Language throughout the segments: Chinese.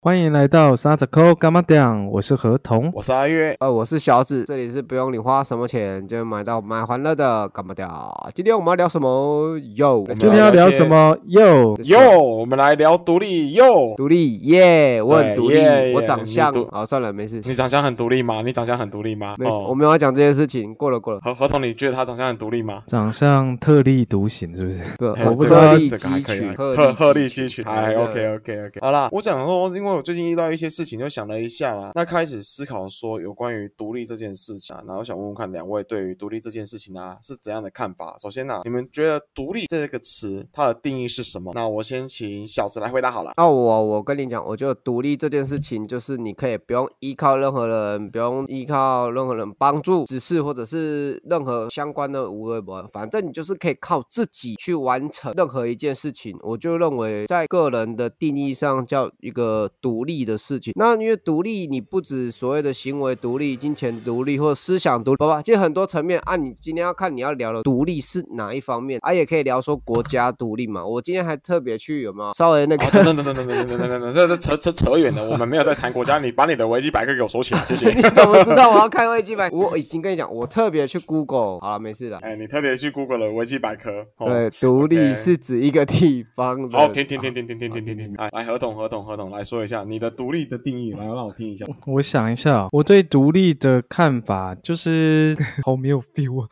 欢迎来到沙子扣干嘛讲？我是何童。我是阿月，呃，我是小紫，这里是不用你花什么钱就能买到买欢乐的，干嘛掉？今天我们要聊什么？哟，们今天要聊什么？哟，哟，我们来聊独立哟。独立耶，我很独立耶，我长相好算了，没事，你长相很独立吗？你长相很独立吗？没事，哦我没有要讲这件事情，过了过了，何何童，你觉得他长相很独立吗？长相特立独行，是不是？我不这个鹤立这个还可以啊，鸡群，鹤鹤立鸡群。好哎，OK OK OK，好啦，我想说，因为我最近遇到一些事情，就想了一下啦，那开始思考说有关于独立这件事情啊，然后想问问看两位对于独立这件事情啊是怎样的看法？首先呢、你们觉得独立这个词它的定义是什么？那我先请小子来回答好了。那我我跟你讲，我觉得独立这件事情，就是你可以不用依靠任何人，不用依靠任何人帮助、指示或者是任何相关的无微博，反正你就是可以靠自己去完成任何一件事情。我就认为，在个人的定义上叫一个独立的事情。那因为独立，你不止所谓的行为独立、金钱独立或者思想独立，好吧？其实很多层面。啊，你今天要看你要聊的独立是哪一方面，啊，也可以聊说国家独立嘛。我今天还特别去有没有稍微那个哦，等等等等等等等等等等，这是扯扯扯远了，我们没有在谈国家，你把你的维基百科给我收起来，谢谢。你怎么知道我要看维基百科？我已经跟你讲，我特别去 Google，好了，没事的。哎，你特别去 Google 了维基百科，哦、对，独立是指一个地方的。好，停停停停停停停停停，来来，合同合同合同，来说一下你的独立的定义，来让我听一下。我想一下哦，我对独立的看法就是 好没有 feel 啊。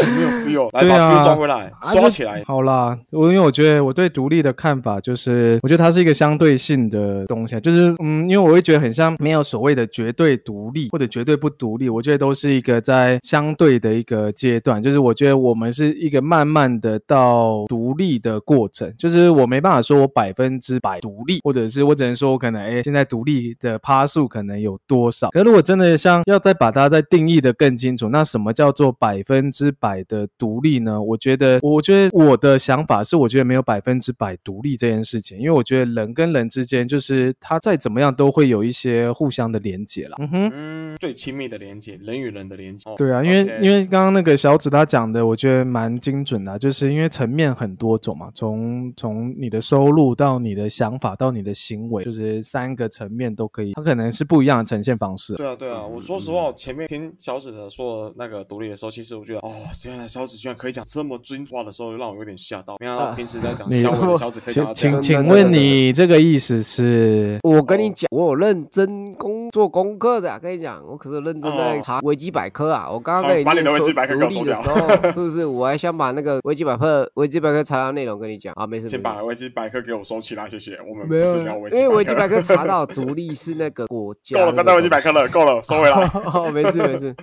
没有 feel，来对把啊 feel 抓回来，抓起来。好啦，我因为我觉得我对独立的看法就是，我觉得它是一个相对性的东西啊，就是嗯，因为我会觉得很像没有所谓的绝对独立或者绝对不独立，我觉得都是一个在相对的一个阶段，就是我觉得我们是一个慢慢的到独立的过程，就是我没办法说我百分之百独立，或者是我只能说我可能哎现在独立的趴数可能有多少，可如果真的像要再把它再定义的更清楚，那什么叫做百分之百的独立呢？我觉得，我觉得我的想法是，我觉得没有百分之百独立这件事情，因为我觉得人跟人之间，就是他再怎么样都会有一些互相的连接啦。嗯哼。嗯，最亲密的连接，人与人的连接。哦对啊，因为因为刚刚那个小紫他讲的，我觉得蛮精准的啊、就是因为层面很多种嘛，从从你的收入到你的想法到你的行为，就是三个层面都可以，它可能是不一样的呈现方式。对啊，对啊，我说实话，我前面听小紫的说那个独立的时候，其实我觉得，哦，原来小紫居然可以讲这么精华的时候，让我有点吓到。没想到啊平时在讲 你小伟的小紫可以讲到请这样。请请问你这个意思是？我跟你讲，我有认真工做功课的啊、跟你讲，我可是认真在查维基百科啊。我刚刚跟你把你的维基百科给我收掉独立的时候，是不是？我还想把那个维基百科维基百科查到内容跟你讲啊，没事。先把维基百科给我收起来，谢谢。我们没有不是聊维，基因为维基百百科查到独立是那个国家。够了，不要再维基百科了，够了，收回来。哦，没事没事。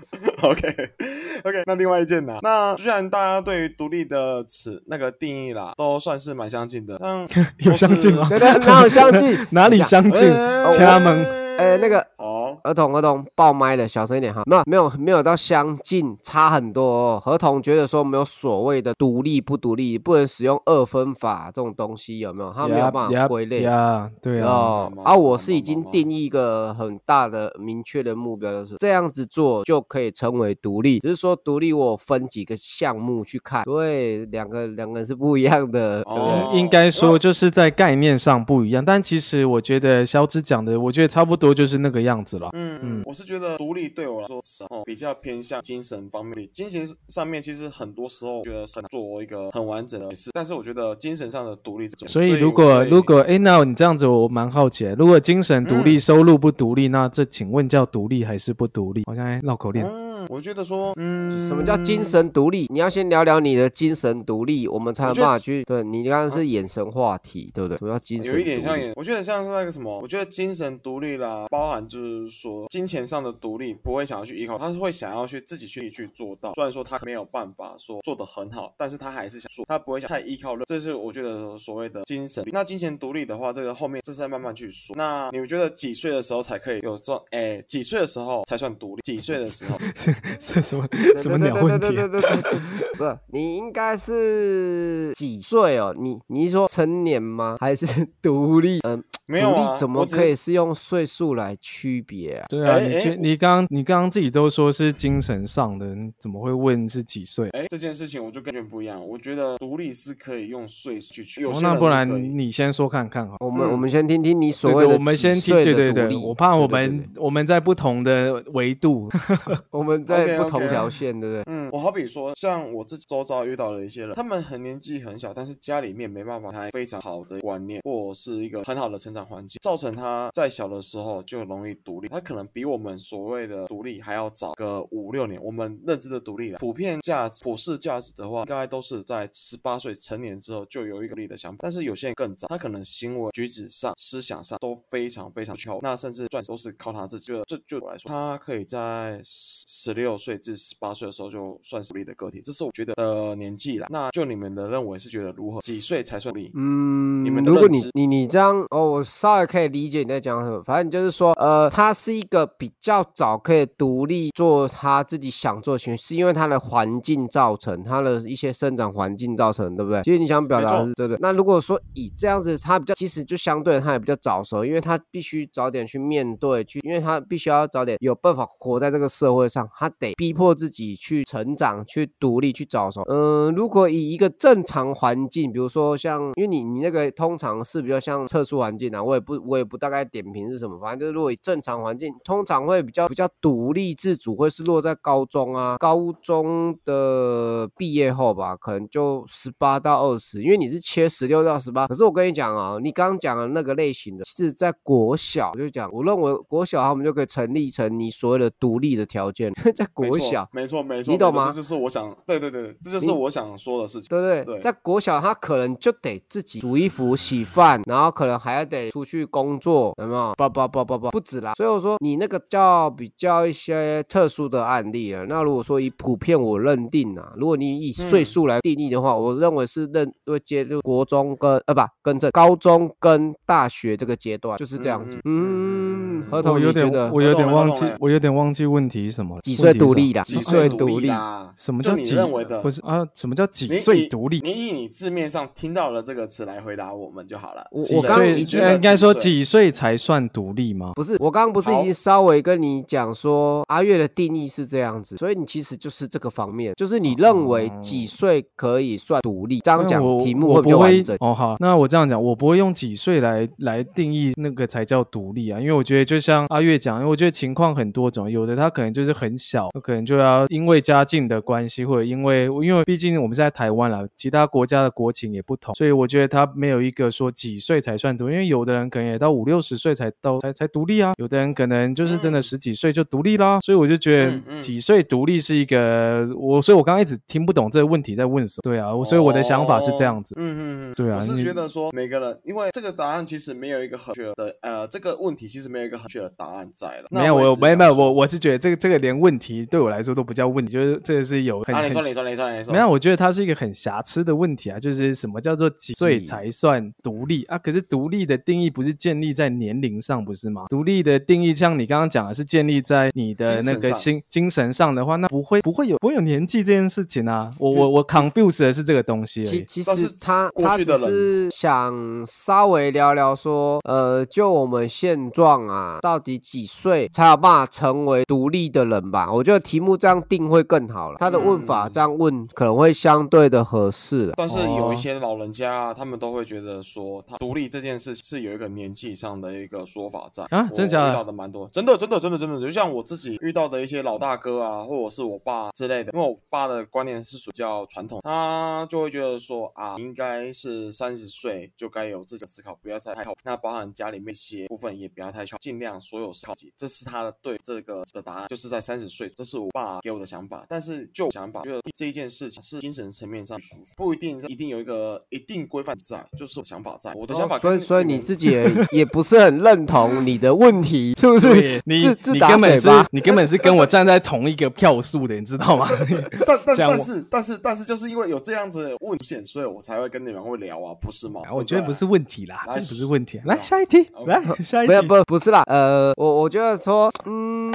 OK OK，那另外一件呢？那虽然大家对于独立的词那个定义啦，都算是蛮相近的，像 有相近吗？对对，哪有相近？哪里相近？呃家门。呃，那个哦，儿童儿童爆麦了，小声一点哈。没有没有没有到相近，差很多哦。合同觉得说没有所谓的独立不独立，不能使用二分法这种东西，有没有？他没有办法归类。呀，对啊，哦嘛，啊，我是已经定义一个很大的明确的目标，就是这样子做就可以成为独立。只是说独立我分几个项目去看，对，两个两个人是不一样的，对对？哦应该说就是在概念上不一样，但其实我觉得小紫讲的，我觉得差不多就是那个样子了。嗯嗯，我是觉得独立对我来说哦比较偏向精神方面，精神上面其实很多时候觉得很难做一个很完整的事，但是我觉得精神上的独立这种，所以如果如果哎，那你这样子我蛮好奇的，如果精神独立、收入不独立，那这请问叫独立还是不独立？好像在绕口令。嗯，我觉得说嗯，什么叫精神独立？你要先聊聊你的精神独立，我们才有办法去。对你刚刚是眼神话题，对不对？什么叫精神？有一点像，眼，我觉得像是那个什么，我觉得精神独立啦，包含就是说金钱上的独立，不会想要去依靠，他是会想要去自己去去做到。虽然说他没有办法说做得很好，但是他还是想做，他不会想太依靠任，这是我觉得所谓的精神。那金钱独立的话，这个后面这是在慢慢去说。那你们觉得几岁的时候才可以有这种？哎，几岁的时候才算独立？几岁的时候？这什么什么鸟问题 不是，你应该是几岁哦？你你是说成年吗？还是 独立？嗯，独立没有啊，怎么可以是用岁数来区别啊？对啊，你今你刚刚你刚刚自己都说是精神上的，你怎么会问是几岁？哎，这件事情我就跟全不一样。我觉得独立是可以用岁数去区，那不然你先说看看哈。我们、嗯我们先听听你所谓的我们先听，对对对，我怕我们对我们在不同的维度，我们在不同条线，对不对？嗯，我好比说，像我自己周遭遇到的一些人，他们很年纪很小，但是家里面没办法他非常好的观念，或是一个很好的成长环境，造成他在小的时候就容易独立。他可能比我们所谓的独立还要早个五六年。我们认知的独立，普遍价值、普世价值的话，应该都是在十八岁成年之后就有一个独立的想法。但是有些人更早，他可能行为举止上、思想上都非常非常靠，那甚至赚都是靠他自己。这就我来说，他可以在十十六岁至十八岁的时候就算是独立的个体，这是我觉得的年纪了。那就你们的认为是觉得如何？几岁才算独立？嗯，你们的如果你认知你你这样哦，我稍微可以理解你在讲什么。反正就是说，呃，他是一个比较早可以独立做他自己想做的行为，是因为他的环境造成，他的一些生长环境造成，对不对？其实你想表达的没是对的。那如果说以这样子，他比较其实就相对他也比较早熟，因为他必须早点去面对，去，因为他必须要早点有办法活在这个社会上，他得逼迫自己去成长、去独立、去早熟。嗯、如果以一个正常环境，比如说像，因为你你那个通常是比较像特殊环境啊，我也不我也不大概点评是什么，反正就是如果以正常环境，通常会比较比较独立自主，会是落在高中啊，高中的毕业后吧，可能就十八到二十，因为你是切十六到十八。可是我跟你讲啊，你刚刚讲的那个类型的，是在国小，我就讲我认为国小他们就可以成立成你所谓的独立的条件，在国小。没错没错，你懂吗这就是我想，对对对，这就是我想说的事情。对不对？对在国小，他可能就得自己煮衣服、洗饭，然后可能还要得出去工作，有没有？不不不不不，不止啦。所以我说你那个叫比较一些特殊的案例啊。那如果说以普遍我认定啊，如果你以岁嗯数来定义的话，我认为是认会接入国中跟呃不跟这高中跟大学这个阶段就是这样子。嗯合同我有点我有点忘记我有点忘记问题是什么了。几岁独立的？几岁独独立？什么叫几认为的？不是啊？什么叫几岁独立？你以你字面上听到了这个词来回答我们就好了。我我刚刚岁应该说几岁才算独立吗？不是，我刚刚不是已经稍微跟你讲说阿月的定义是这样子，所以你其实就是这个方面，就是你认为几岁可以算独立？这样讲题目会不会完整。哦。好，那我这样讲，我不会用几岁来来定义那个才叫独立啊，因为我觉得就像阿月讲，因为我觉得情况很多种，有的他可能就是很小，可能就要因为家境的关系，或者因为因为毕竟我们是在台湾啦，其他国家的国情也不同，所以我觉得他没有一个说几岁才算独立，因为有的人可能也到五六十岁才都才才独立啊，有的人可能就是真的嗯十几岁就独立啦，所以我就觉得几岁独立是一个我，所以我刚刚一直听不懂这个问题在问什么。对啊，我所以我的想法是这样子哦。嗯嗯嗯，对啊我是觉得说每个人，因为这个答案其实没有一个很确的，呃，这个问题其实没有一个很确的答案在了。没有，我没有没有，我我是觉得这个这个连问题对我来说都不叫问题，就是这个是有很啊，你说很你说你说你说，没有，我觉得它是一个很瑕疵的问题啊，就是什么叫做几岁才算独立啊？可是独立的定义不是建立在年龄上，不是吗？独立的定义，像你刚刚讲的是建立在你的那个心精神上的话，那不会不会有不会有年纪这件事情啊。我我我 confuse 的是这个东西而已。其其实他他只过去的人是想稍微聊聊说，呃，就我们现状啊，到底几岁才有办法成为独立的人。吧？我觉得题目这样定会更好了，他的问法嗯这样问可能会相对的合适了。但是有哦一些老人。家啊，他们都会觉得说，他独立这件事是有一个年纪上的一个说法在啊真的假的遇到的蛮多，真的真的真的真的，就像我自己遇到的一些老大哥啊，或者是我爸之类的，因为我爸的观念是属于比较传统，他就会觉得说啊，应该是三十岁就该有自己的思考，不要再太靠，那包含家里面一些部分也不要太靠，尽量所有是靠自己，这是他的对这个的答案，就是在三十岁，这是我爸给我的想法。但是就想法，觉得这一件事情是精神层面上舒服，不一定一定有一个一定规范在，就是想法在，我的想法哦所以所以你自己也也不是很认同你的问题，是不是？你自自打你根本是。你根本是跟我站在同一个票数的，你知道吗？但但但是但是但是就是因为有这样子的问险，所以我才会跟你们会聊啊，不是吗？我觉得不是问题啦，这不是问题。啊来下一题，来下一题。没有不不是啦，呃，我我觉得说，嗯，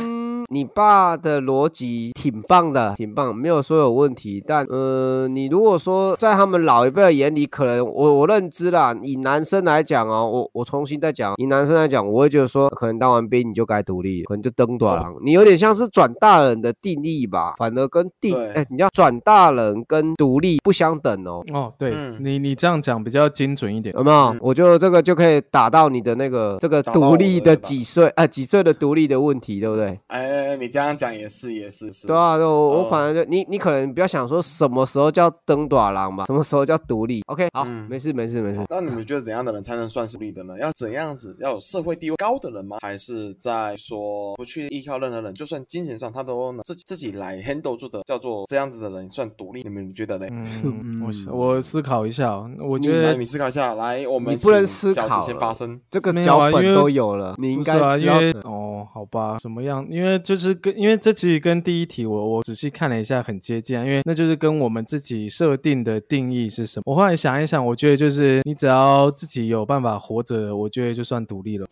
你爸的逻辑挺棒的，挺棒，没有说有问题。但呃，你如果说在他们老一辈的眼里，可能我我认知啦，以男生来讲哦，我我重新再讲，以男生来讲，我会觉得说，可能当完兵你就该独立，可能就登短郎，你有点像是转大人的定义吧，反而跟定对哎，你要转大人跟独立不相等哦。哦，对、嗯你你这样讲比较精准一点。有没有？嗯我觉得这个就可以打到你的那个这个独立的几岁啊、几岁的独立的问题，对不对？哎，你这样讲也是，也是是。对啊，对我我哦反正就你你可能不要想说什么时候叫登短郎吧，什么时候叫独立。OK，好，嗯没事没事没事。那你们觉得怎样的人才能算是独立的呢？要怎样子？要有社会地位高的人吗？还是在说不去依靠任何人，就算精神上他都能自己自己来 handle 住的，叫做这样子的人算独立？你们觉得呢？嗯，我嗯我思考一下哦，我你觉得来你思考一下，来，我们你不能思考先发生。这个脚本都有了，你应该不是啊，因为知道的。哦，好吧，怎么样？因为就是跟因为这其实跟第一题我我仔细看了一下很接近啊，因为那就是跟我们自己设定的定义是什么。我后来想一想，我觉得就是你只要自己有办法活着，我觉得就算独立了。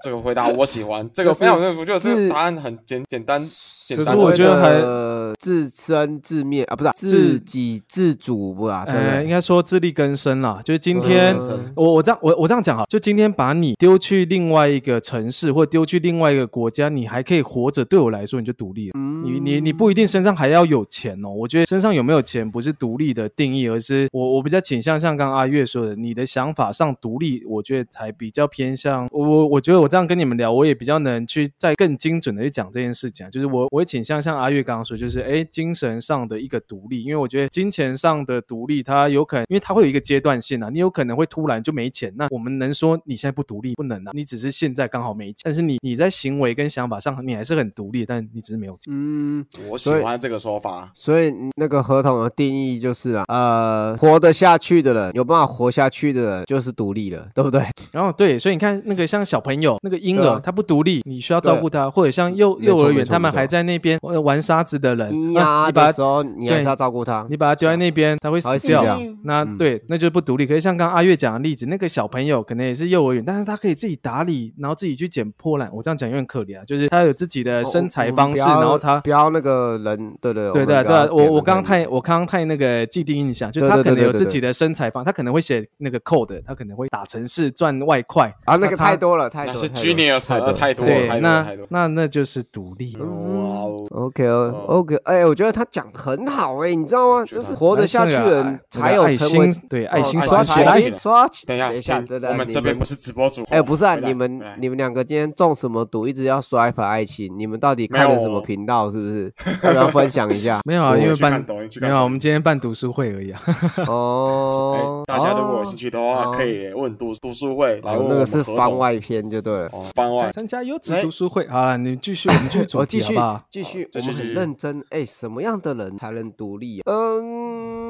这个回答我喜欢，这个就是非常，我觉得这个答案很简简单 简可单。是我觉得还还自生自灭啊，不是啊自给自足不啊？对呃，应？该说自力更生啦。就是今天我我这样我我这样讲哈，就今天把你丢去另外一个城市或丢去另外一个国家，你还可以活着，对我来说你就独立了。你你你不一定身上还要有钱哦，我觉得身上有没有钱不是独立的定义，而是我我比较倾向像刚刚阿月说的，你的想法上独立，我觉得才比较偏向我我我觉得我这样跟你们聊，我也比较能去再更精准的去讲这件事情啊，就是我我会倾向像阿月刚刚说，就是哎精神上的一个独立，因为我觉得金钱上的独立，它有可能因为它会有一个阶段性啊，你有可能会突然就没钱，那我们能说你现在不独立不能啊，你只是现在刚好没钱，但是你你在行为跟想法上你还是很独立，但你只是没有钱。嗯，我喜欢这个说法。所以那个合同的定义就是啊，呃，活得下去的人，有办法活下去的人，就是独立了，对不对？然后对，所以你看那个像小朋友那个婴儿，他不独立，你需要照顾他，或者像幼幼儿园他们还在那边呃玩沙子的人，啊你把他时候，你还是要照顾他。你把他丢在那边，他会死掉。那、嗯对，那就是不独立。可是像刚刚阿月讲的例子，那个小朋友可能也是幼儿园，但是他可以自己打理，然后自己去捡破烂。我这样讲有点可怜啊，就是他有自己的身材方式，然后他。不要那个人，对对对对对，我我刚刚太我刚刚太那个既定印象，就他可能有自己的身材方，他可能会写那个 code，他可可能会打城市赚外快啊，那个太多了，太多了，是 genius，太多了那太多了，对，那太多。那那就是独立。哇哦，OK OK，哎，我觉得他讲得很好哎，你知道吗？就是活得下去的人才有爱成为心，对爱心刷起来刷起。等一下，等一下，对对，我们这边不是直播主。哎，不是啊，你们你们两个今天中什么毒，一直要刷一排爱情，你们到底看了什么频道？是不是？要不要分享一下？没有啊，因为办去看抖音去没有我们今天办读书会而已啊。哦哎，，大家如果有兴趣的话，哦可以问读读书会来问我哦那个是番外篇就对了。哦，番外。参加优质哎读书会，好了，你继续，我们继续主我继续题好不好？继续，我们很继续继续认真。哎，什么样的人才能独立啊？嗯，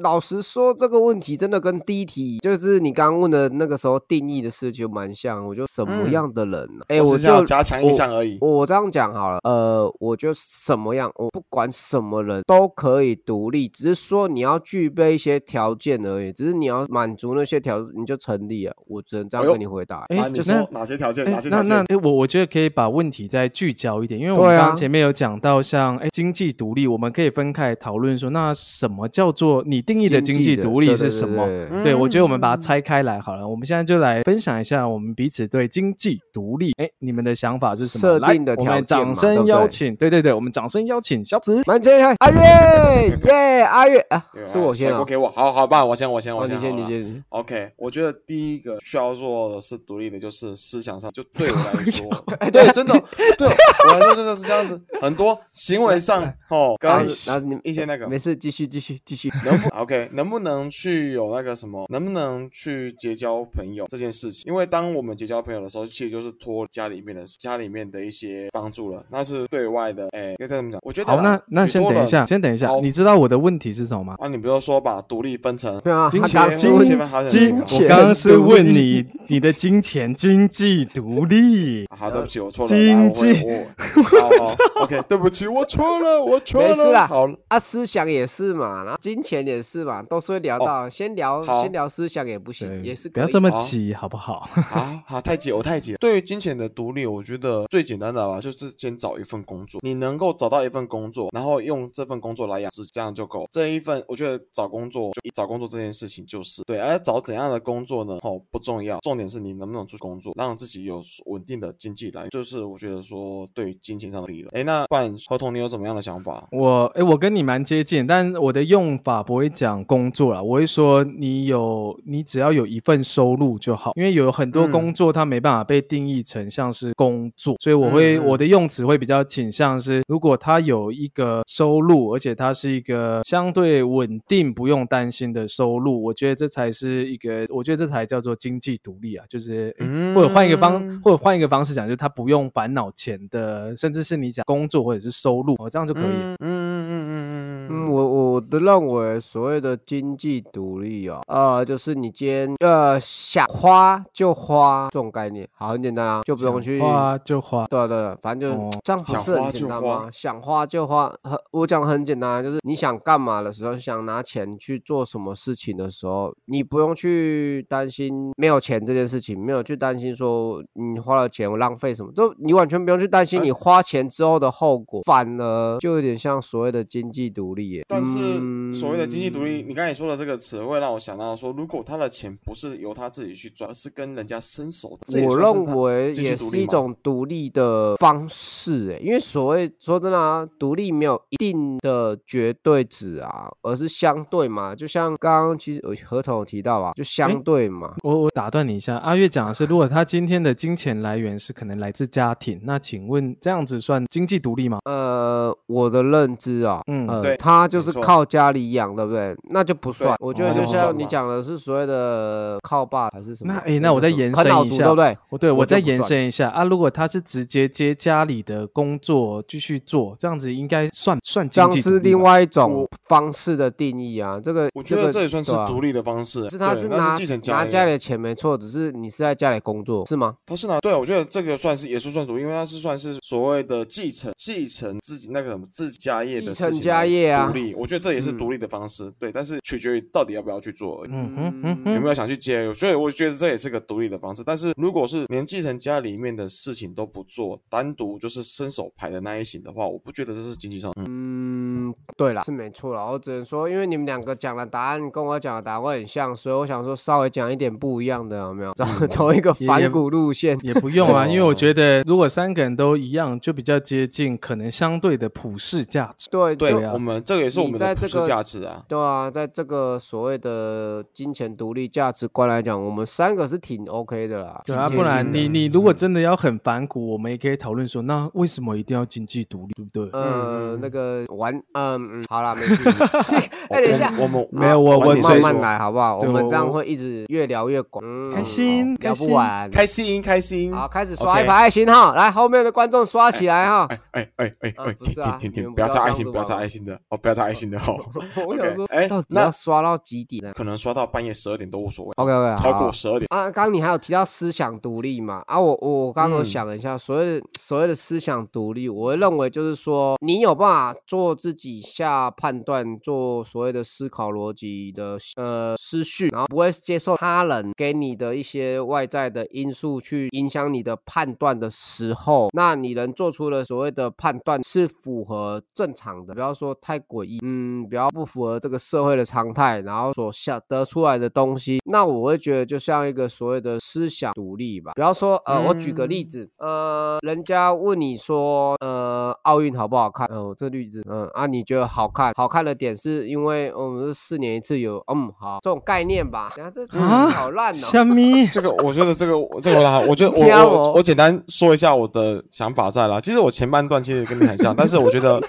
老实说，这个问题真的跟第一题，就是你刚刚问的那个时候定义的事就蛮像。我就什么嗯样的人呢？哎，我我就是要加强印象而已。我我这样讲好了，呃，我就什么样，我不管什么人都可以独立，只是说你要具备一些条件而已，只是你要满足那些条，你就成立了。我只能这样跟你回答。哎啊，你就是说哪些条件？哎哪些条件？那那哎，我我觉得可以把问题再聚焦一点，因为我刚前面有讲到像哎经济独立，我们可以分开讨论说，那什么叫做你定义的经济独立是什么？对对嗯对，我觉得我们把它拆开来好了。我们现在就来分享一下我们彼此对经济独立，哎，你们的想法是什么？来设定的我们掌条件嘛对声不对邀请，对对对，我们掌声邀请小紫。满街阿月耶，阿月啊，是我先啊。给我，好好吧，我先，我先，哦，我先，你先，你先。OK，我觉得第一个需要做的是独立的，就是思想上，就对我来说，哎对，真的，对我来说真的是这样子。很多行为上，哦，然后跟然后你一些那个没事，继续继续继续。能不 OK，能不能去有那个什么，能不能去结交朋友这件事情？因为当我们结交朋友的时候，其实就是托家里面的家里面的一些帮助了，那是对外的。哎，该怎么讲？我觉得好，那那先等一下，先等一下好，你知道我的问题是什么吗？啊，你不是说把独立分成对啊，金钱金钱金我钱我刚刚是问你你的金钱经济独立。好，对不起，我错了。经济好好，OK，对不起，我错了，我错了。没事啦好了，啊，思想也是嘛，然后金钱也是嘛，都是会聊到，先聊先聊思想也不行，也是不要这么急，好不好？好好，太急，我太急了。对于金钱的独立，我觉得最简单的吧，就是先找一份工作。你能够找到一份工作，然后用这份工作来养殖，这样就够。这一份，我觉得找工作就找工作这件事情就是对，而找怎样的工作呢？哦，不重要，重点是你能不能做工作，让自己有稳定的经济来源。就是我觉得说对于金钱上的利益了。哎，那不然合同你有怎么样的想法？我哎，我跟你蛮接近，但我的用法不会讲工作啦，我会说你有你只要有一份收入就好，因为有很多嗯工作它没办法被定义成像是工作，所以我会、嗯嗯我的用词会比较倾向是，如果他有一个收入，而且它是一个相对稳定、不用担心的收入，我觉得这才是一个，我觉得这才叫做经济独立啊，就是。或者换一个方，或者换一个方式讲，就是他不用烦恼钱的，甚至是你讲工作或者是收入，哦，这样就可以了。嗯嗯嗯嗯嗯我，我我的认为所谓的经济独立哦，呃，就是你今天呃想花就花这种概念，好，很简单啊，就不用去花就花，对啊对啊，反正就、哦这样不想是很简花就花单吗？想花就花，很我讲的很简单啊，就是你想干嘛的时候，想拿钱去做什么事情的时候，你不用去担心没有钱这件事情，没有去担心说你花了钱我浪费什么，就你完全不用去担心哎你花钱之后的后果，反而就有点像所谓的经济独立耶。但是所谓的经济独立，嗯你刚才说的这个词，会让我想到说，如果他的钱不是由他自己去赚，而是跟人家伸手的，我认为也是一种独立的方式，哎，因为所谓说真的啊，独立没有一定的绝对值啊，而是相对嘛。就像刚刚其实呃合同有提到啊，就相对嘛。我我打断你一下，阿月讲的是，如果他今天的金钱来源是可能来自家庭，那请问这样子算经济独立吗？呃，我的认知啊，嗯呃对，他就是没错靠家里养，对不对？那就不算。我觉得就像你讲的是所谓的靠爸还是什么？那诶那我再延伸一下对不对？我对我我再延伸一下啊，如果他是直接接家里的工作继续做，这样子应该算算这样经济独立吧是另外一种方式的定义啊。这个我觉得这也算是独立的方式，是他是拿是继承拿家里的钱没错，只是你是在家里工作是吗？他是拿对，我觉得这个算是也是算独立，因为他是算是所谓的继承继承自己那个什么自己家业的继承事情来家业啊独立，我觉得这也是嗯独立的方式，对，但是取决于到底要不要去做而已。嗯哼嗯哼，有没有想去接？所以我觉得这也是个独立的方式。但是如果是连继承家里面的事情都不做，单独就是伸手牌的那一型的话，我不觉得这是经济上。嗯，嗯，对啦，是没错啦。我只能说，因为你们两个讲的答案跟我讲的答案会很像，所以我想说稍微讲一点不一样的，有没有？走 走一个反骨路线。也不用啊，因为我哦觉得如果三个人都一样，就比较接近可能相对的普世价值。对对我们这个也是我们的在这个价值啊。对啊，在这个所谓的金钱独立价值观来讲，我们三个是挺 OK 的啦。对啊，不然你你如果真的要很反骨，我们也可以讨论说，那为什么一定要经济独立，对不对？呃嗯那个玩嗯嗯，好啦，没事。哎，等一下，我们没有我我慢慢来，好不好？我们这样会一直越聊越广，嗯开心聊不完。开心开心。好，开始刷一排爱心哈，来后面的观众刷起来哈。哎哎哎哎停停停停，不要不要这样子炸爱心，不要炸爱心的哦，不要炸爱心的哦。我想说，哎到底那要刷到几点呢可能刷到半夜十二点都无所谓，？OK OK，超过十二点。啊，刚刚你还有提到思想独立嘛？啊，我我刚刚想了一下，所谓的所谓的思想独立，我会认为就是说，你有办法做自己下判断，做所谓的思考逻辑的呃思绪，然后不会接受他人给你的一些外在的因素去影响你的判断的时候，那你能做出的所谓的判断是符合正常的，不要说太诡异，嗯，不要不符合这个社会的常态，然后所下得出来的东西，那我会觉得就像一个所谓的思想独立吧。比方说，呃，我举个例子，呃，人家问你说，呃，奥运好不好看？呃，我这例子，嗯、啊，你觉得好看？好看的点是因为我们是四年一次有，嗯，好，这种概念吧。等下这这啊好烂哦。虾米？这个我觉得这个这个我觉得 我我简单说一下我的想法在啦。其实我前半段其实跟你很像，但是我觉得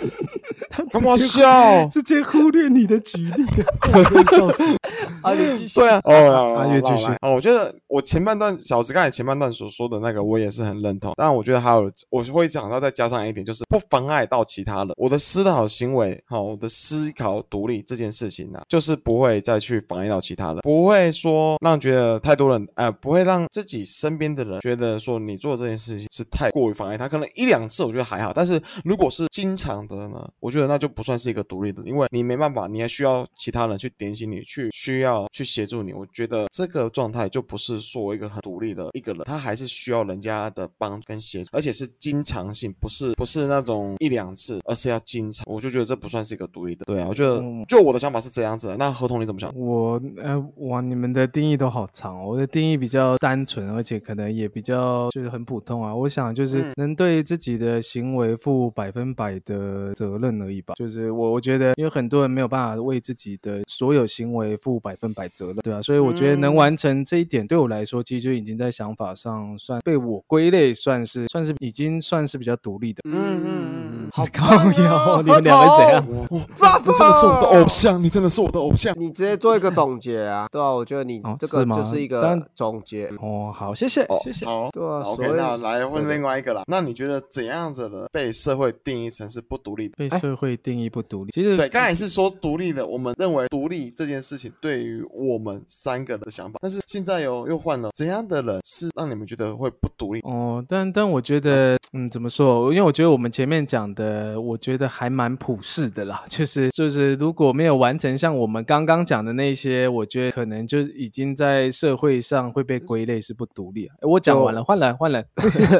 干嘛笑？直接忽略你的举例，笑死！啊，你继续。对啊，阿月继续哦，我觉得我前半段小子刚才前半段所说的那个，我也是很认同。但我觉得还有，我会讲到再加上一点，就是不妨碍到其他人。我的思考行为，好、我的思考独立这件事情呢、就是不会再去妨碍到其他人，不会说让觉得太多人，呃，不会让自己身边的人觉得说你做这件事情是太过于妨碍他。可能一两次我觉得还好，但是如果是经常的呢，我觉觉得那就不算是一个独立的，因为你没办法，你还需要其他人去点醒你，去需要去协助你。我觉得这个状态就不是说一个很独立的一个人，他还是需要人家的帮跟协助，而且是经常性，不是不是那种一两次，而是要经常。我就觉得这不算是一个独立的。对啊，我觉得就我的想法是这样子的。那合同你怎么想？我呃，哇，你们的定义都好长哦。我的定义比较单纯，而且可能也比较就是很普通啊。我想就是能对自己的行为负百分百的责任而已吧。就是我我觉得，因为很多人没有办法为自己的所有行为负百分百责任，对啊，所以我觉得能完成这一点，对我来说，其实就已经在想法上算被我归类，算是算是已经算是比较独立的。嗯嗯嗯，好高哟！你们两个怎样？你真的是我的偶像，你真的是我的偶像。你直接做一个总结啊，对啊，我觉得你这个就是一个总结。哦，好，谢谢，谢谢。好，对啊。OK，那来问另外一个啦。那你觉得怎样子的被社会定义成是不独立的？被社会定义不独立，其实对，刚才是说独立的。我们认为独立这件事情对于我们三个的想法，但是现在又又换了，怎样的人是让你们觉得会不独立？哦，但但我觉得，嗯，怎么说？因为我觉得我们前面讲的，我觉得还蛮普世的啦。就是就是，如果没有完成像我们刚刚讲的那些，我觉得可能就已经在社会上会被归类是不独立。我讲完了，换人换人，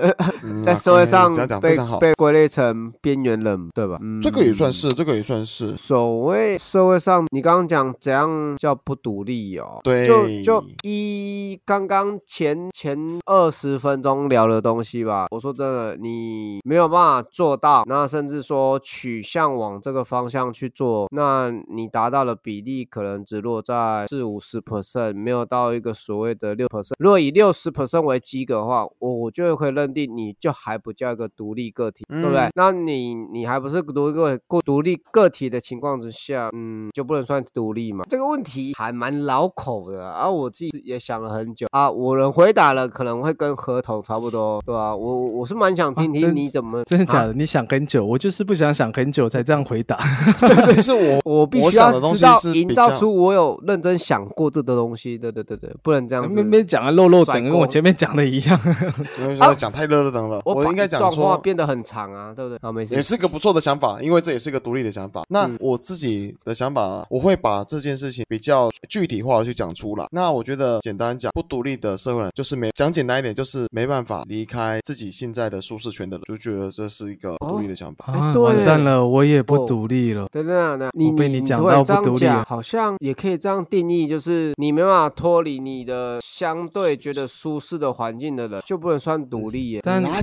在社会上被被归类成边缘人，对吧？嗯，这个也算是，这个也算是。所谓社会上，你刚刚讲怎样叫不独立哦？对，就就一刚刚前前二十分钟聊的东西吧。我说真的，你没有办法做到，那甚至说取向往这个方向去做，那你达到的比例可能只落在四五十 percent，没有到一个所谓的六 percent。如果以六十 percent 为基格的话，我我就会认定你就还不叫一个独立个体，对不对？那你你还不是独一个过独立个体的情况之下，嗯，就不能算独立嘛？这个问题还蛮老口的，啊我自己也想了很久啊。我能回答了，可能会跟合同差不多，对吧？我我是蛮想听听你怎么真的假的？你想很久，我就是不想想很久才这样回答。是 我我必须要知道营造出我有认真想过这个东西。对对对对，不能这样子。没没讲的漏漏等，跟我前面讲的一样。因为说讲太热热等了，我应该讲说变得很长啊，对不对？好，没事。也是个不错的想法，因为这也是一个独立的想法。那我自己的想法，我会把这件事情比较具体化的去讲出来。那我觉得简单讲，不独立的社会人就是没讲简单一点，就是没办法离开自己现在的舒适圈的人，就觉得这是一个独立的想法。完蛋了，我也不独立了。等等等，你被你讲到不独立，好像也可以这样定义，就是你没办法脱离你的相对觉得舒适的环境的人，就不能算独立耶。但啊，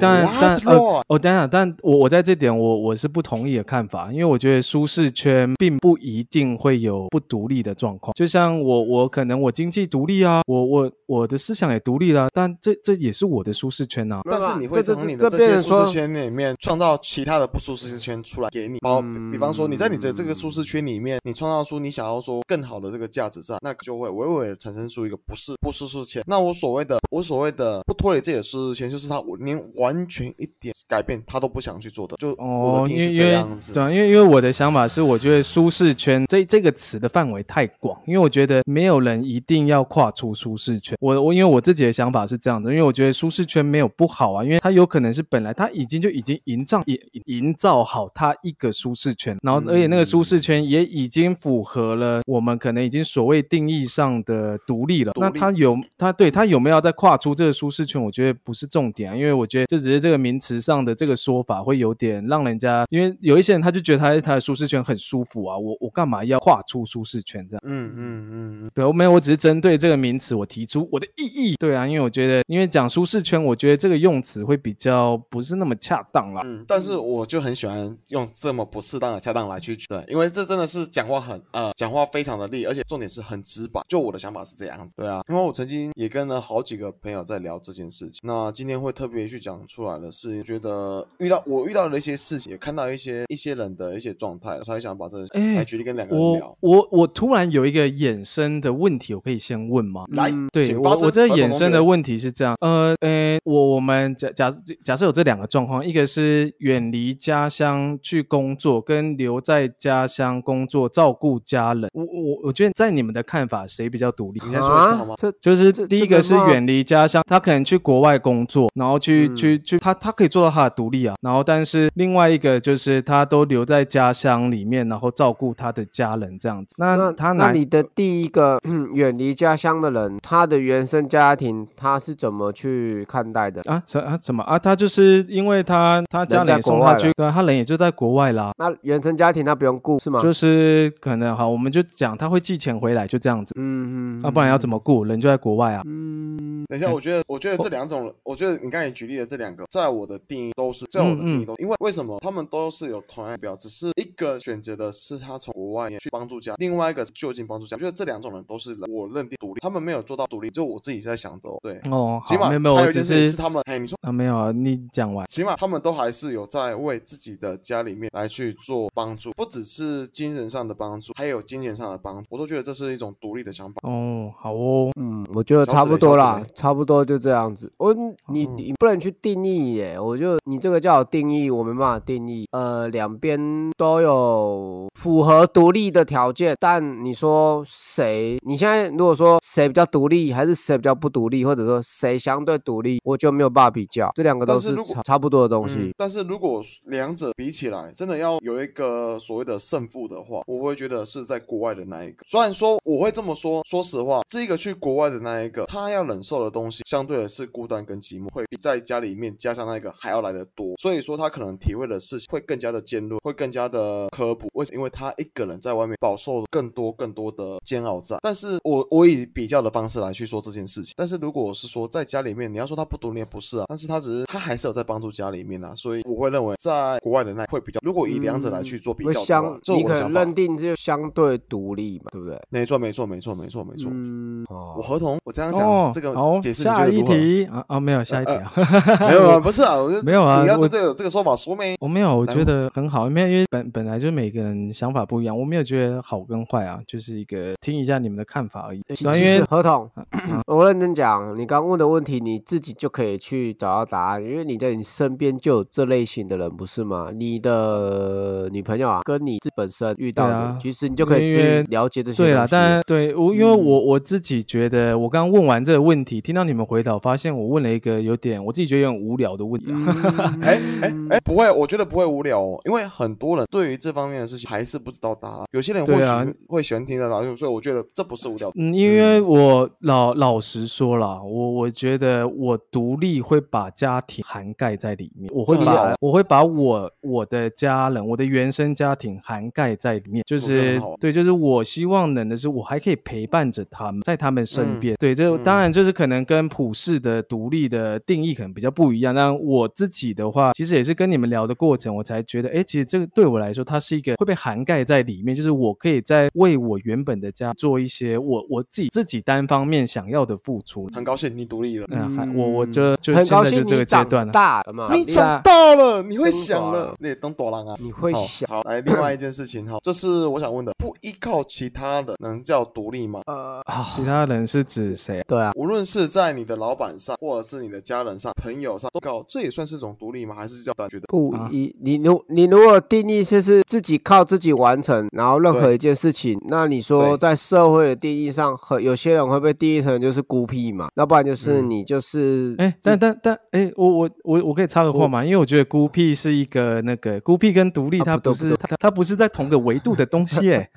但但哦，等等，但我我在这点我我是不同意的看法，因为我觉得舒适圈并不一定会有不独立的状况。就像我我可能我经济独立啊，我我我的思想也独立了，但这这也是我的舒适圈呐。但是你会从你的这些舒适圈里面创造其他的不舒适圈出来给你，包比方说你在你的这个舒适圈里面，你创造出你想要说更好的这个价值在，那就会微微的产生出一个不是不舒适圈。那我所谓的我所谓的不脱离自己的舒适圈，就是他连完全一点改变他都不想去做的，就哦，因为这样子，对啊，因为因为我的想法是，我觉得舒适圈这这个词的范围太广，因为我觉得没有人一定要跨出舒适圈。我我因为我自己的想法是这样的，因为我觉得舒适圈没有不好啊，因为它有可能是本来他已经就已经营造营营造好他一个舒适圈，然后而且那个舒适圈也已经符合了我们可能已经所谓定义上的独立了。那他有他对他有没有在跨出这个舒适圈？我觉得不是重点啊，因为我觉得这只是这个名词上的这个说法会有点让人家，因为有一些人他就觉得他他的舒适圈很舒服啊，我我干嘛要跨出舒适圈这样？嗯嗯嗯，对，我没有，我只是针对这个名词我提出我的意义。对啊，因为我觉得，因为讲舒适圈，我觉得这个用词会比较不是那么恰当啦。嗯，但是我就很喜欢用这么不适当的恰当来去对，因为这真的是讲话很呃，讲话非常的利，而且重点是很直白。就我的想法是这样子，对啊，因为我曾经也跟了好几个朋友在聊这件事情。那今天会特别去讲出来的是，觉得遇到我遇到的一些事情，也看到一些一些人的一些状态，才想把这来举例跟两个人聊。我我我突然有一个衍生的问题，我可以先问吗？来，对我我这衍生的问题是这样，呃呃，我我们假假假设有这两个状况，一个是远离家乡去工作，跟留在家乡工作照顾家人。我我我觉得在你们的看法，谁比较独立？你再说一次好吗？这就是第一个是远离家乡，他可能去国外工作，然后去、嗯去去，他他可以做到他的独立啊。然后，但是另外一个就是他都留在家乡里面，然后照顾他的家人这样子。那那他哪那你的第一个嗯远离家乡的人，他的原生家庭他是怎么去看待的？啊什啊什么啊？他就是因为他他家人在人也送国外了，他去对啊，他人也就在国外啦。那原生家庭他不用顾是吗？就是可能好，我们就讲他会寄钱回来，就这样子。嗯嗯，那、不然要怎么顾？人就在国外啊。嗯等一下，我觉得，我觉得这两种，我觉得你刚才举例的这两个，在我的定义都是，在我的定义都，因为为什么他们都是有同样的标，只是一个选择的是他从国外去帮助家，另外一个是就近帮助家。我觉得这两种人都是我认定独立，他们没有做到独立，就我自己在想的哦。对，哦，起码好，没有没有，一是他们，哎，你说。啊没有啊，你讲完。起码他们都还是有在为自己的家里面来去做帮助，不只是精神上的帮助，还有金钱上的帮助。我都觉得这是一种独立的想法。哦，好哦，嗯，我觉得差不多啦，差不多就这样子。我你哦你不能去定义耶，我就你这个叫我定义，我没办法定义。呃，两边都有符合独立的条件，但你说谁？你现在如果说谁比较独立，还是谁比较不独立，或者说谁相对独立，我就没有办法比较。这两个都是差差不多的东嗯西。，但是如果两者比起来，真的要有一个所谓的胜负的话，我会觉得是在国外的那一个。虽然说我会这么说，说实话，这个去国外的那一个，他要忍受的东西，相对的是孤单跟寂寞，会比在家里面加上那个还要来的多。所以说，他可能体会的事情会更加的尖锐，会更加的科普。为什么？因为他一个人在外面饱受更多更多的煎熬在。但是我我以比较的方式来去说这件事情。但是如果是说在家里面，你要说他不独立，也不是啊，但是他只是他还是有在帮助家里面啊，所以我会认为在国外的那会比较。如果以两者来去做比较的话相，这是你可能我想。认定就相对独立嘛，对不对？没错，没错，没错，没错，没错。嗯，哦我合同，我这样讲、哦，这个好，解释你觉下一得如何？题啊啊，没有下一题啊，没有啊，不是啊，我就没有啊你要我针对这个说法说没？我没有，我觉得很好，没有，因为本本来就每个人想法不一样，我没有觉得好跟坏啊，就是一个听一下你们的看法而已。因为合同，我认真讲，你刚问的问题，你自己就可以去找到答案，因为你在你身边就有这类型的人，不是吗？你的女朋友啊，跟你自本身遇到的，啊其实你就可以去了解这些对啦，但对我，因为我嗯我自己觉得，我刚刚问完这个问题，听到你们回答，我发现我问了一个有点我自己觉得有点无聊的问题哎哎哎，不会，我觉得不会无聊哦，因为很多人对于这方面的事情还是不知道答案，有些人或许会喜欢听得到，所以我觉得这不是无聊。嗯，因为我老老实说了，我我觉得我独立会把家庭涵盖在里面，我会这很好把我会把我我的家人，我的原生家庭涵盖在里面，就是对，就是我希望能的是，我还可以陪伴着他们，在他们身嗯边。对，这嗯当然就是可能跟普世的独立的定义可能比较不一样。但我自己的话，其实也是跟你们聊的过程，我才觉得，哎，其实这个对我来说，它是一个会被涵盖在里面，就是我可以在为我原本的家做一些我我自己自己单方面想要的付出。很高兴你独立了，嗯，还我我就就很高现在就这兴你长个阶段了。大了嘛，你你长大了，你会想了你也当多狼啊。你会想好，来另外一件事情哈，这是我想问的，不依靠其他人能叫独立吗？呃，其他人是指谁啊？对啊，无论是在你的老板上，或者是你的家人上、朋友上，都搞，这也算是一种独立吗？还是叫大家觉得？啊不依，你如你如果定义就是自己靠自己完成，然后任何一件事情，那你说在社会的定义上，和有些人会被定义成就是孤僻嘛，那不然就是嗯你就是哎，但但但哎，我我我我可以插个话吗？因为我觉得孤僻是一个那个孤僻跟独立，啊它不是它它不是在同个维度的东西，哎，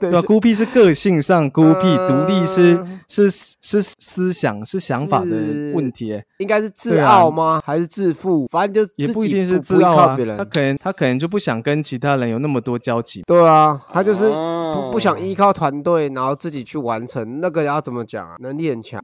对对吧？孤僻是个性上孤僻，独立是呃是是思想是想法的问题，哎。应该是自傲吗？还是自负？反正就也不一定是自傲啊靠别，人他。可能他可能就不想跟其他人有那么多交集。对啊，他就是哦不不想依靠团队，然后自己去完成那个要怎么讲啊？能力很强，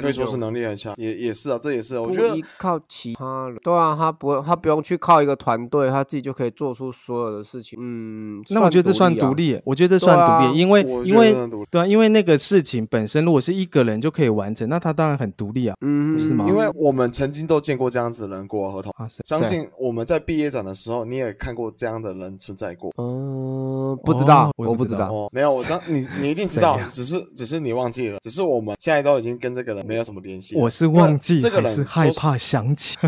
可以说是能力很强，也也是啊，这也是啊，我觉得依靠其他人，对啊，他不会，他不用去靠一个团队，他自己就可以做出所有的事情。嗯，那我觉得这算独独立耶，我觉得这算独立，因为因为对啊，因为那个事情本身如果是一个人就可以完成，那他当然很独立啊。嗯，不是吗因为我们曾经都见过这样子的人过啊，合同。啊，相信我们在毕业展的时候，你也看过这样的人存在过。嗯，不知道哦，我不知道。没有，我当你你一定知道啊，只是只是你忘记了，只是我们现在都已经跟这个人没有什么联系。我是忘记这个人是害怕想起？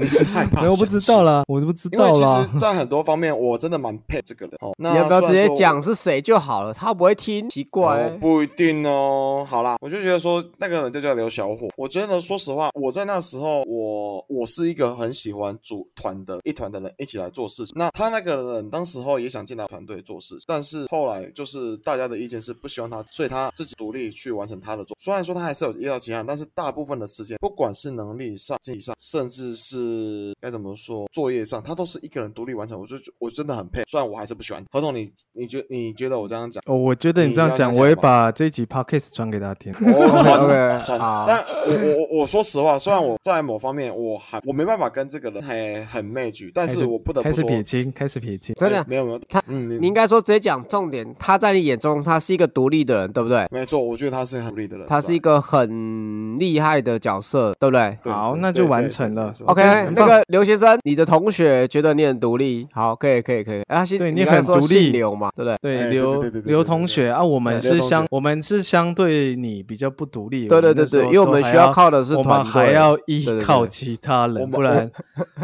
你是害怕，我不知道了。啦，我都不知因为其实，。在很多方面，我真的蛮配这个人哦。那你要不要直接讲是谁就好了？他不会听，奇怪欸、哦，不一定哦。好啦，我就觉得说那个人就叫刘小伙。我觉得说实话，我在那时候，我我是一个很喜欢组团的一团的人一起来做事情。那他那个人当时候也想进来团队做事，但是后来就是大家的意见是不希望他，所以他自己独立去完成他的做。虽然说他还是有遇到其他，但是大部分的时间，不管是能力上、经济上，甚至是该怎么说作业上，他都是一个人独立完成。我就我真的很配，虽然我还是不喜欢。何总，你你觉你觉得我这样讲？哦，我觉得你你这样讲，我会把这一集 podcast 传给大家听。我 传 传好，但我我我我说实话，虽然我在某方面我还我没办法跟这个人很很媚举，但是我不得开不说，始撇清，开始撇清。真的哎没有没有，他嗯，你应该说直接讲重点。他在你眼中，他是一个独立的人，对不对？没错，我觉得他是很独立的人，他是一个很厉害的角色，对不对对好那就完成了 OK，那个刘先生，你的同学觉得你很独立，好，可以，可以，可以。啊，对你很独立姓刘嘛，对不对？对刘刘同学啊，我们是相我们是相对你比较不独立。对对对对，因为我们需要靠的是我团队，们还要依靠其他人，不然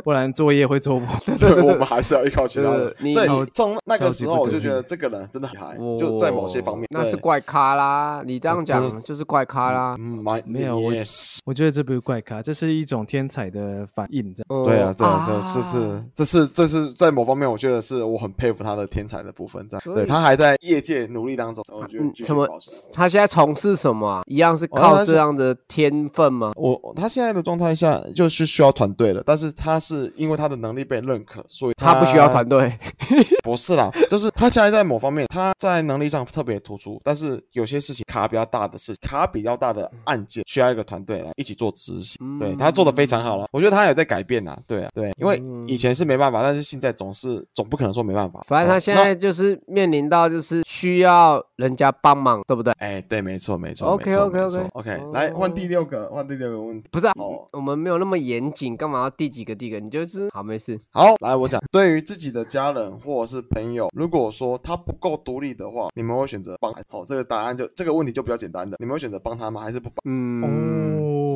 不然作业会做不完。对，我们还是要依靠其他人。你所以从那个时候，我就觉得这个人真的很厉害，就在某些方面，那是怪咖啦。你这样讲就是怪咖啦。嗯，没有我也是。我觉得这不是怪咖，这是一种天才的反应。对啊，对啊，这这是这是这是在某方面，我觉得是我很佩服他的天才的部分，这样。对他还在业界努力当中，我觉得继续嗯什么他现在从事什么啊？一样是靠这样的天分吗？我他现在的状态下就是需要团队了，但是他是因为他的能力被认可，所以他不需要团队。不是啦，就是他现在在某方面他在能力上特别突出，但是有些事情卡比较大的事，卡比较大的案件需要一个团队来一起做执行。对他做的非常好了，我觉得他有在改变呐，对啊，对，因为以前是没办法，但是现在总是总不可能说没办法。反正他现在就是面临到就是需要人家帮忙，对不对？哎，对，没错，没错 OK，OK，OK OK，来换第六个，换第六个问题。不是、啊哦我们没有那么严谨，干嘛要第几个第几个？你就是好没事。好，来我讲，对于自己的家人或者是朋友，如果说他不够独立的话，你们会选择帮？好，这个答案就这个问题就比较简单的，你们会选择帮他吗？还是不帮？嗯，哦，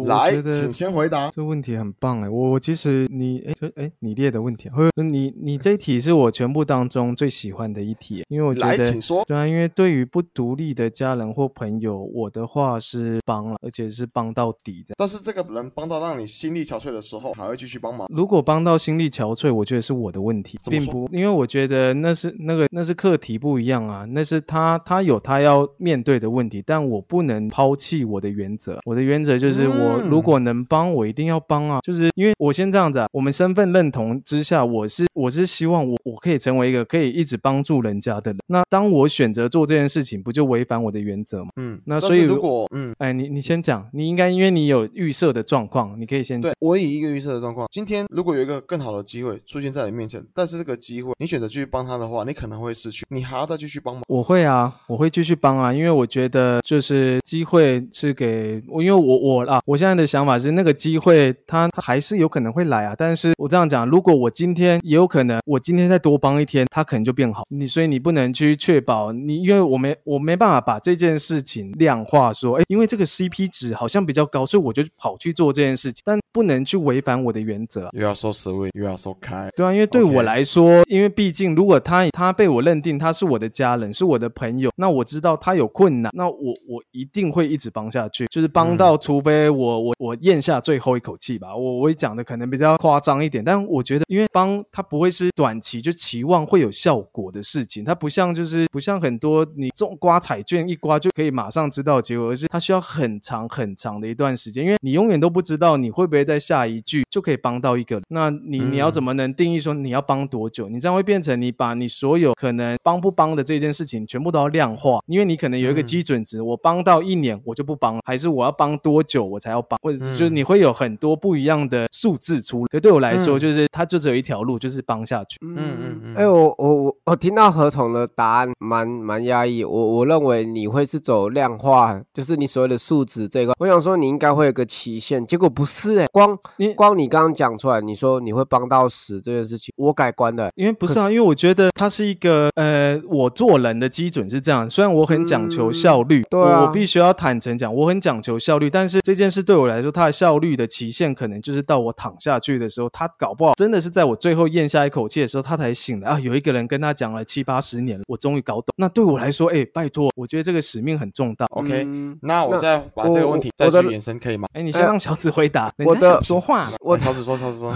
我来，请先回答。这问题很棒哎，我我其实你哎这哎你列的问题，呵你你这一题是我全部当中最喜欢的一题，因为我觉来，得请说。对啊，因为对于不独立的家人或朋友，我的话是帮了，而且是帮到底的。但是这个人帮到让你心力憔悴的时候，还会继续帮忙。如果帮到心力憔悴，我觉得是我的问题，并不，因为我觉得那是那个那是课题不一样啊，那是他他有他要面对的问题，但我不能抛弃我的原则。我的原则就是，我嗯如果能帮，我一定要帮啊。就是因为我先这样子啊，我们身份认同之下，我是我是希望我我可以成为一个可以一直帮助人家的人。那当我选择做这件事情，不就违反我的原则吗？嗯，那所以如果嗯，哎，你你先讲，你应该因为你有预设的状况，你可以先讲对。我以一个预设的状况，今天如果有一个更好的机会出现在你面前，但是这个机会你选择继续帮他的话，你可能会失去，你还要再继续帮吗？我会啊，我会继续帮啊，因为我觉得就是机会是给我，因为我我啊，我现在的想法是那个机会它它还是有可能会来啊，但是我这样讲，如果我今天也有可能，我今天再多帮一天，它可能就变好，你所以你不能去确保你，因为我没我没办法把这件事情量化说，哎，因为这个 CP 值好像比较高，所以我就跑去做这件事情，但不能去违反我的原则啊。又要 so sweet，又要说开。对啊，因为对我来说因为毕竟如果他他被我认定他是我的家人，是我的朋友，那我知道他有困难，那我我一定会一直帮下去，就是帮到，除非我我我咽下最后一口气吧。我我会讲的可能比较夸张一点，但我觉得，因为帮他不会是短期就期望会有效果的事情，它不像就是不像很多你中刮彩券一刮就可以马上知道结果，而是它需要很长很长的一段时间，因为你永远都不知道你会不会在下一句就可以帮到一个人，那你你要怎么能定义说你要帮多久？你这样会变成你把你所有可能帮不帮的这件事情全部都要量化，因为你可能有一个嗯基准值，我帮到一年我就不帮了，还是我要帮多久我才要帮，或者是就是嗯你会有很多不一样的数字出来。可对我来说，嗯就是它就只有一条路，就是帮下去。嗯嗯嗯哎、我我我我听到合同的答案蛮蛮压抑，我我认为你会是走量化，就是你所谓的数值这一块。我想说你应该会有个期限，结果不是哎、光你光你刚刚讲出来，你说你会帮到死这件事情，我改观了、因为不是啊，因为我觉得它是一个呃，我做人的基准是这样。虽然我很讲求效率，对我必须要坦诚讲，我很讲求效率，但是这件事对我来说，它的效率的期限可能就是到我躺下去的时候，他搞不好真的是在我最后咽下一口气的时候，他才醒来啊。有一个人跟他讲了七八十年了，我终于搞懂。那对我来说，哎，拜托，我觉得这个使命很重大。OK，嗯那我再把这个问题再去延伸，可以吗？哎，你先让小紫回答，人我的家想说话，我小紫说，小紫说，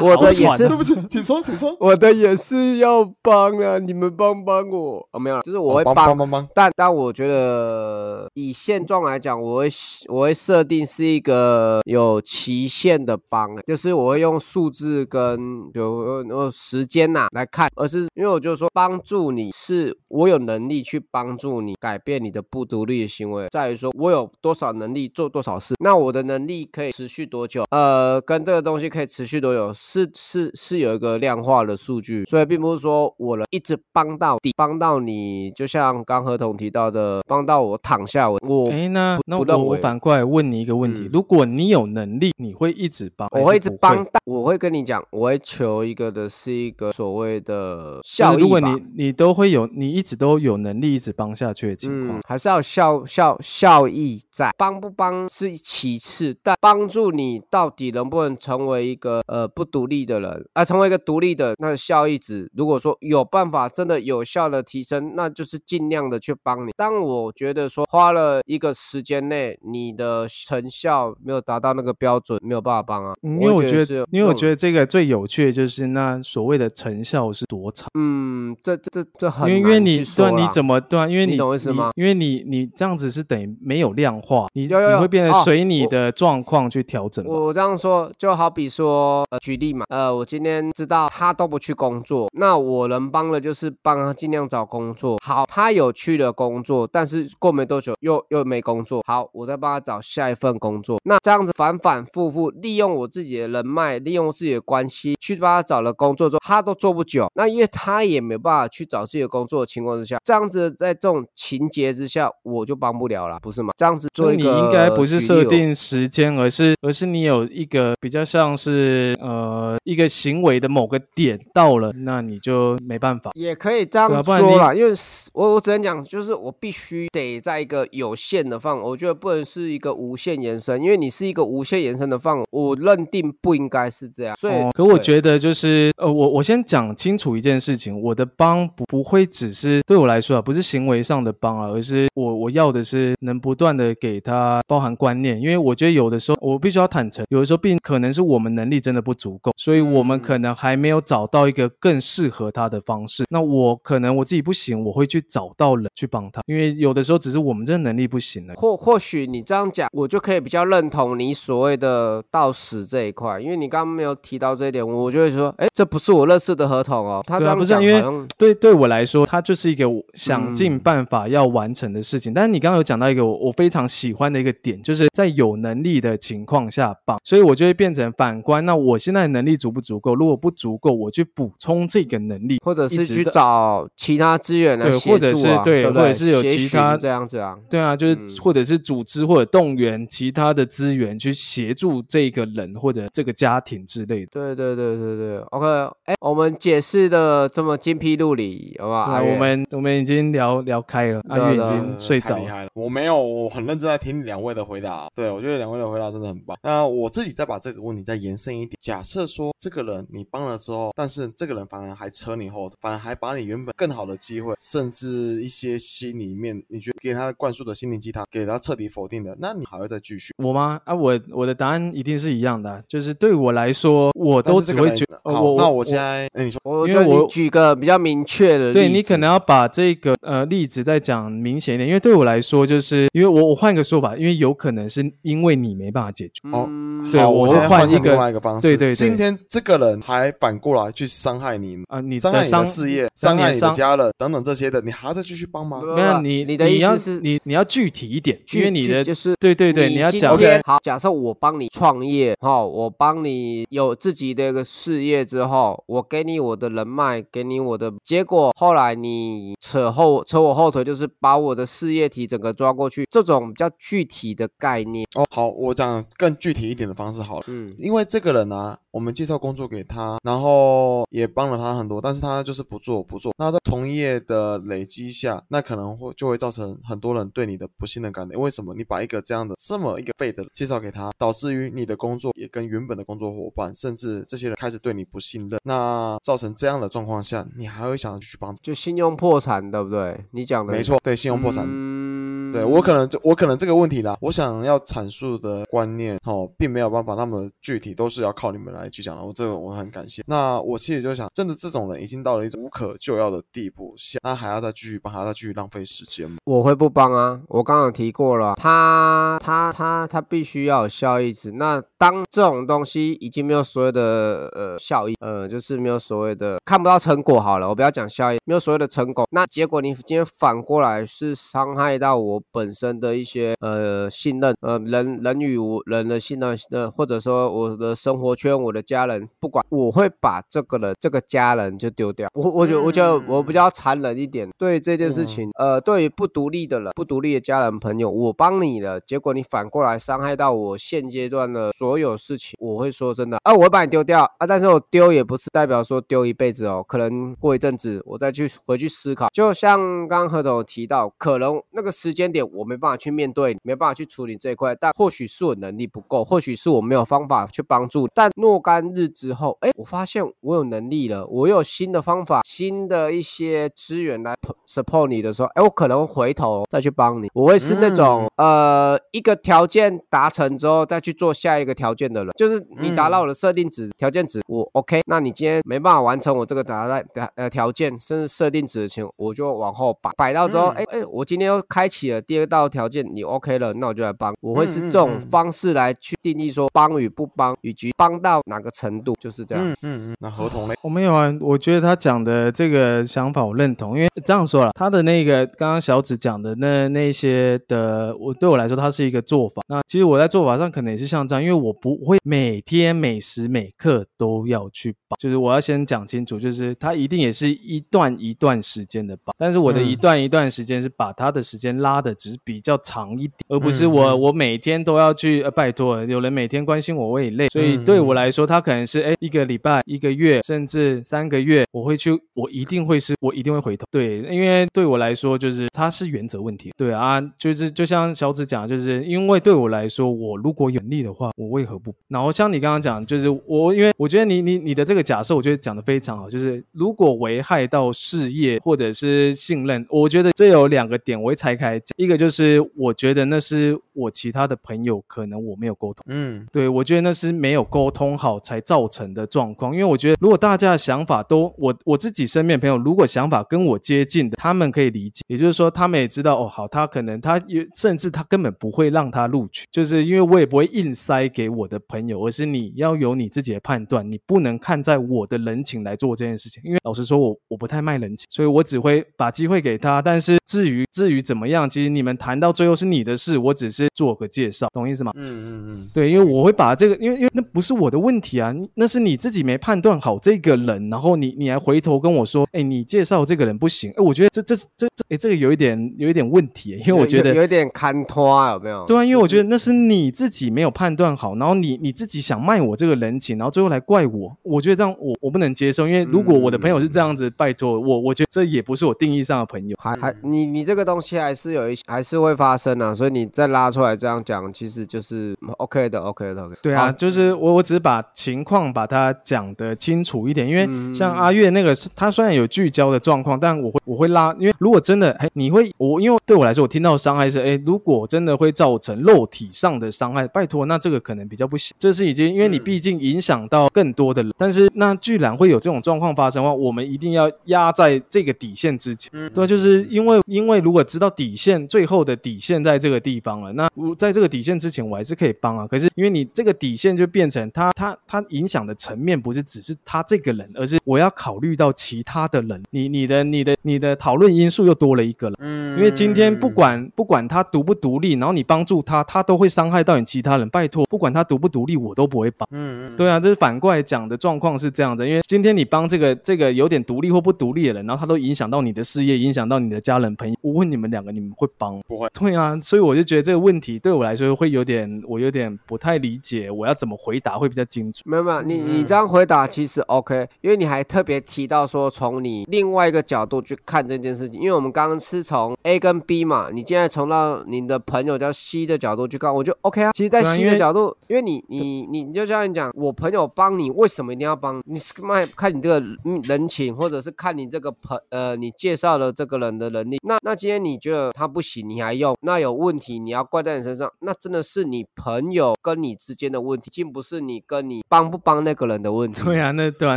我的也是对不起，请说，请说。我的也是要帮啊，你们帮帮我啊，没有了，就是我会哦帮帮帮帮帮，但但我觉得以现状来讲，我会我会设定是一个有期限的帮，就是我会用数字跟有有时间呐、来看，而是因为我就说帮助你是我有能力去帮助你改变你的不独立的行为，在于说我有多少能力做多少事，那我的能力可以持续多久？呃，跟这个东西可以持续多久，是是是有一个量化的数据，所以并不是说我能一直帮到底，帮到你，就像刚合同提到的，帮到我躺下，我我哎，那那我我反过来问你一个问题：嗯如果你有能力，你会一直帮？我会一直帮还是不会。到，我会跟你讲，我会求一个的是一个所谓的效益如果你你都会有，你一直都有能力一直帮下去的情况嗯，，还是要效效效益在，帮不帮是其次，但帮助你到底能不能成为一个呃不独立的人，啊、成为一个独立的那个效益值，如果说有办法真的有效的提升，那就是尽量的去帮你。当我觉得说花了一个时间内，你的成效没有达到那个标准，没有办法帮啊，嗯因为我觉得，因为我觉得，这个最有趣的就是那所谓的成效是多长。嗯，这这这这很因为因为你对啊，你怎么对啊？因为你你懂我意思吗因为你你这样子是等于没有量化，你你会变得哦随你的状况去调整吧。我我这样说，就好比说，呃，举例嘛，呃，我今天知道他都不去工作，那我能帮的就是帮他尽量找工作。好，他有去的工作，但是过没多久又又没工作。好，我再帮他找下一份工作。那这样子反反复复，利用我自己的人脉，利用自己的关系去帮他找了工作之后，他都做不久。那因为他也没办法去找自己的工作的情况之下，这样子在这种情节之下，我就帮不了了，不是吗？这样子所以你做一个应该不是设定时间，而是而是你有一个比较像是呃一个行为的某个点到了，那你就没办法。也可以这样说啦，因为我我只能讲，就是我必须得在一个有限的范围，我觉得不能是一个无限延伸，因为你是一个无限延伸的范围，我认定不应该是这样。所以，哦，可我觉得就是呃，我我先讲清楚一件事情，我的帮不不会只是对我来说啊，不是行为上的帮啊，而是我我要的是能不断的给他包含观念，因为我觉得有的时候我必须要坦诚，有的时候并可能是我们能力真的不足够，所以我们嗯可能还没有找到一个更适合他的方式。那我可能我自己不行，我会去找到人去帮他，因为有的时候只是我们真的能力不行了。或或许你这样讲，我就可以比较认同你所谓的到死这一块，因为你刚刚没有提到这一点，我就会说，哎，这不是我认识的合同哦。他这对啊，样讲不是因为对对我来说，它就是一个想尽嗯办法要完成的事情。但是你刚刚有讲到一个我我非常喜欢的一个点，就是在有能力的情况下帮，所以我就会变成反观，那我现在的能力足不足够？如果不足够，我去补充这个能力，或者是去找其他资源来协助啊，或者是对或者是有其他这样子啊。对啊，就是嗯或者是组织或者动员其他的资源去协助这个人或者这个家庭之类的。对对对对对，OK，哎，我们解释的这么精辟入理，好不好？对我们我们已经聊聊开了，阿月已经睡着了。厉害了。我没有，我很认真在听两位的回答。对我觉得两位的回答真的很棒。那我自己再把这个问题再延伸一点，假设说这个人你帮了之后，但是这个人反而还扯你后腿，反而还把你原本更好的机会，甚至一些心里面你觉得给他灌输的心灵鸡汤，给他彻底否定的，那你还会再继续？我吗？啊，我我的答案一定是一样的啊、就是对我来说，我都只会觉得，呃好，我那我现在，哎，你说，我因为我你举个比较明确的，对你可能要把这个呃例子再讲明显一点，因为对我来说，就是因为我我换个说法，因为有可能是因为你没办法解决，哦嗯对好，我会换我现在换成一个另外一个方式。对对对今天这个人还反过来去伤害你，啊，你伤害你的事业，伤伤害你的家人等等这些的，你还要再继续帮忙？没有你你的意要思是你你要具体一点，因为你的就是对对对，你要今讲天好，假设我帮你创业，哈，我帮你有自己的一个事业之后，我给你我的人脉，给你我的结果，后来你扯后扯我后腿，就是把我的事业体整个抓过去，这种比较具体的概念，哦，好，我讲更具体一点的方式好了。嗯，因为这个人啊，我们介绍工作给他，然后也帮了他很多，但是他就是不做不做。那在同业的累积下，那可能会就会造成很多人对你的不信任感的。为什么你把一个这样的这么一个废的介绍给他，导致于你的工作也跟原本的工作伙伴，甚至这些人开始对你不信任，那造成这样的状况下，你还会想继续帮？就信用破产，对不对？你讲的没错，对，信用破产。嗯，对我可能就我可能这个问题啦，我想要阐述的观念哦，并没有办法那么具体，都是要靠你们来去讲的。我这个我很感谢。那我其实就想，真的这种人已经到了一种无可救药的地步下，那还要再继续帮，还要再继续浪费时间吗？我会不帮啊！我刚刚有提过了，他他他他必须要有效益值。那当这种东西已经没有所谓的呃效益，呃，就是没有所谓的看不到成果好了，我不要讲效益，没有所谓的成果，那结果你今天反过来是伤害到我本身的一些呃信任，呃人人与我人的信任，呃或者说我的生活圈，我的家人，不管我会把这个人这个家人就丢掉。我我觉得我觉得我比较残忍一点，对这件事情，呃，对于不独立的人、不独立的家人朋友，我帮你了，结果你反过来伤害到我现阶段的所有事情，我会说真的啊，我会把你丢掉啊，但是我丢也不是代表说丢一辈子哦，可能过一阵子我再去回去思考，就像刚刚何总提到，可能那个时间点我没办法去面对，没办法去处理这一块，但或许是我能力不够，或许是我没有方法去帮助，但若干日之后，哎，我发现我有能力了，我有新的方法、新的一些资源来 support 你的时候，哎，我可能回头再去帮你，我会是那种、呃一个条件达成之后再去做下一个条件的人，就是你达到我的设定值、条件值，我 OK，那你今天没办法完成我这个达到呃条件甚至设定值的情况，我就往后摆。摆到之后，哎哎、我今天又开启了第二道条件，你 OK 了，那我就来帮，我会是这种方式来去定义说帮与不帮，以及帮到哪个程度，就是这样。嗯嗯嗯。那合同呢？我没有啊，我觉得他讲的这个想法我认同，因为这样说了，他的那个刚刚小紫讲的那那些的，我对我来说，它是一个做法。那其实我在做法上可能也是像这样，因为我不会每天每时每刻都要去帮，就是我要先讲清楚，就是他一定也是一段一段时间的帮，但是我的一嗯段一段时间是把他的时间拉的只是比较长一点，而不是我、我每天都要去，呃，拜托，有人每天关心我，我也累，所以对我来说，他可能是哎一个礼拜、一个月，甚至三个月，我会去，我一定会是，我一定会回头，对，因为对我来说，就是它是原则问题，对啊，就是就像小紫讲，就是因为对我来说，我如果有能力的话，我为何不？然后像你刚刚讲，就是我，因为我觉得你你你的这个假设，我觉得讲的非常好，就是如果危害到事业或者是信任，我觉得这有两个点我会拆开。讲，一个就是我觉得那是我其他的朋友可能我没有沟通。嗯对，我觉得那是没有沟通好才造成的状况。因为我觉得，如果大家的想法都我我自己身边朋友，如果想法跟我接近的，他们可以理解，也就是说，他们也知道哦，好，他可能他也甚至他根本不会让他录取，就是因为我也不会硬塞给我的朋友，而是你要有你自己的判断，你不能看在我的人情来做这件事情。因为老实说我，我不太卖人情，所以我只会把机会给他。但是至于至于怎么样，其实你们谈到最后是你的事，我只是做个介绍，懂意思吗？嗯嗯嗯。对，因为我会把这个，因为因为那不是我的问题啊，那是你自己没判断好这个人，然后你你还回头跟我说，哎，你介绍这个人不行，哎，我觉得这这这这，哎，这个有一点有一点问题，因为我觉得有点看拖，有没有？对啊，因为我觉得得那是你自己没有判断好，然后你你自己想卖我这个人情，然后最后来怪我，我觉得这样我我不能接受，因为如果我的朋友是这样子，拜托我，我觉得这也不是我定义上的朋友。还还你你这个东西还是有一些还是会发生啊，所以你再拉出来这样讲，其实就是 OK 的，OK 的，OK。对啊，就是我我只是把情况把它讲得清楚一点，因为嗯。像阿月那个，他虽然有聚焦的状况，但我会我会拉，因为如果真的，哎，你会我因为对我来说，我听到伤害是，哎，如果真的会造成肉体上的伤害，拜托，那这个可能比较不行，这是已经因为你嗯。毕竟影响到更多的人，但是那居然会有这种状况发生的话，我们一定要压在这个底线之前。嗯。对啊，就是因为因为如果知道底线最后的底线在这个地方了，那我在这个底线之前，我还是可以帮啊。可是因为你这个底线就变成他他他影响的层面不是只是他这个人，而是我要考虑到其他的人，你你的你的你的讨论因素又多了一个了。嗯，因为今天不管不管他独不独立，然后你帮助他，他都会伤害到你其他人。拜托，不管他独不独立，我都不会帮。嗯，嗯，对啊，这是反过来讲的状况是这样的，因为今天你帮这个这个有点独立或不独立的人，然后他都影响到你的事业，影响到你的家人朋友。我问你们两个，你们会帮？不会。对啊，所以我就觉得这个问题对我来说会有点，我有点不太理解，我要怎么回答会比较精准。没有没有，你你嗯这样回答其实 OK，因为你还特别提到说从你另外一个角度去看这件事情，因为我们刚刚是从 A 跟 B 嘛，你现在从到你的朋友叫 C 的角度去看，我就 OK 啊。其实，在 C 的角度，因为你你你你就像你讲，我朋友帮你，为什么一定要帮？你是卖看你这个嗯人情，或者是看你这个朋呃你介绍的这个人的能力。那那今天你觉得他不行，你还用，那有问题，你要怪在你身上，那真的是你朋友跟你之间的问题，并不是你跟你帮不帮那个人的问题。对啊，那对啊，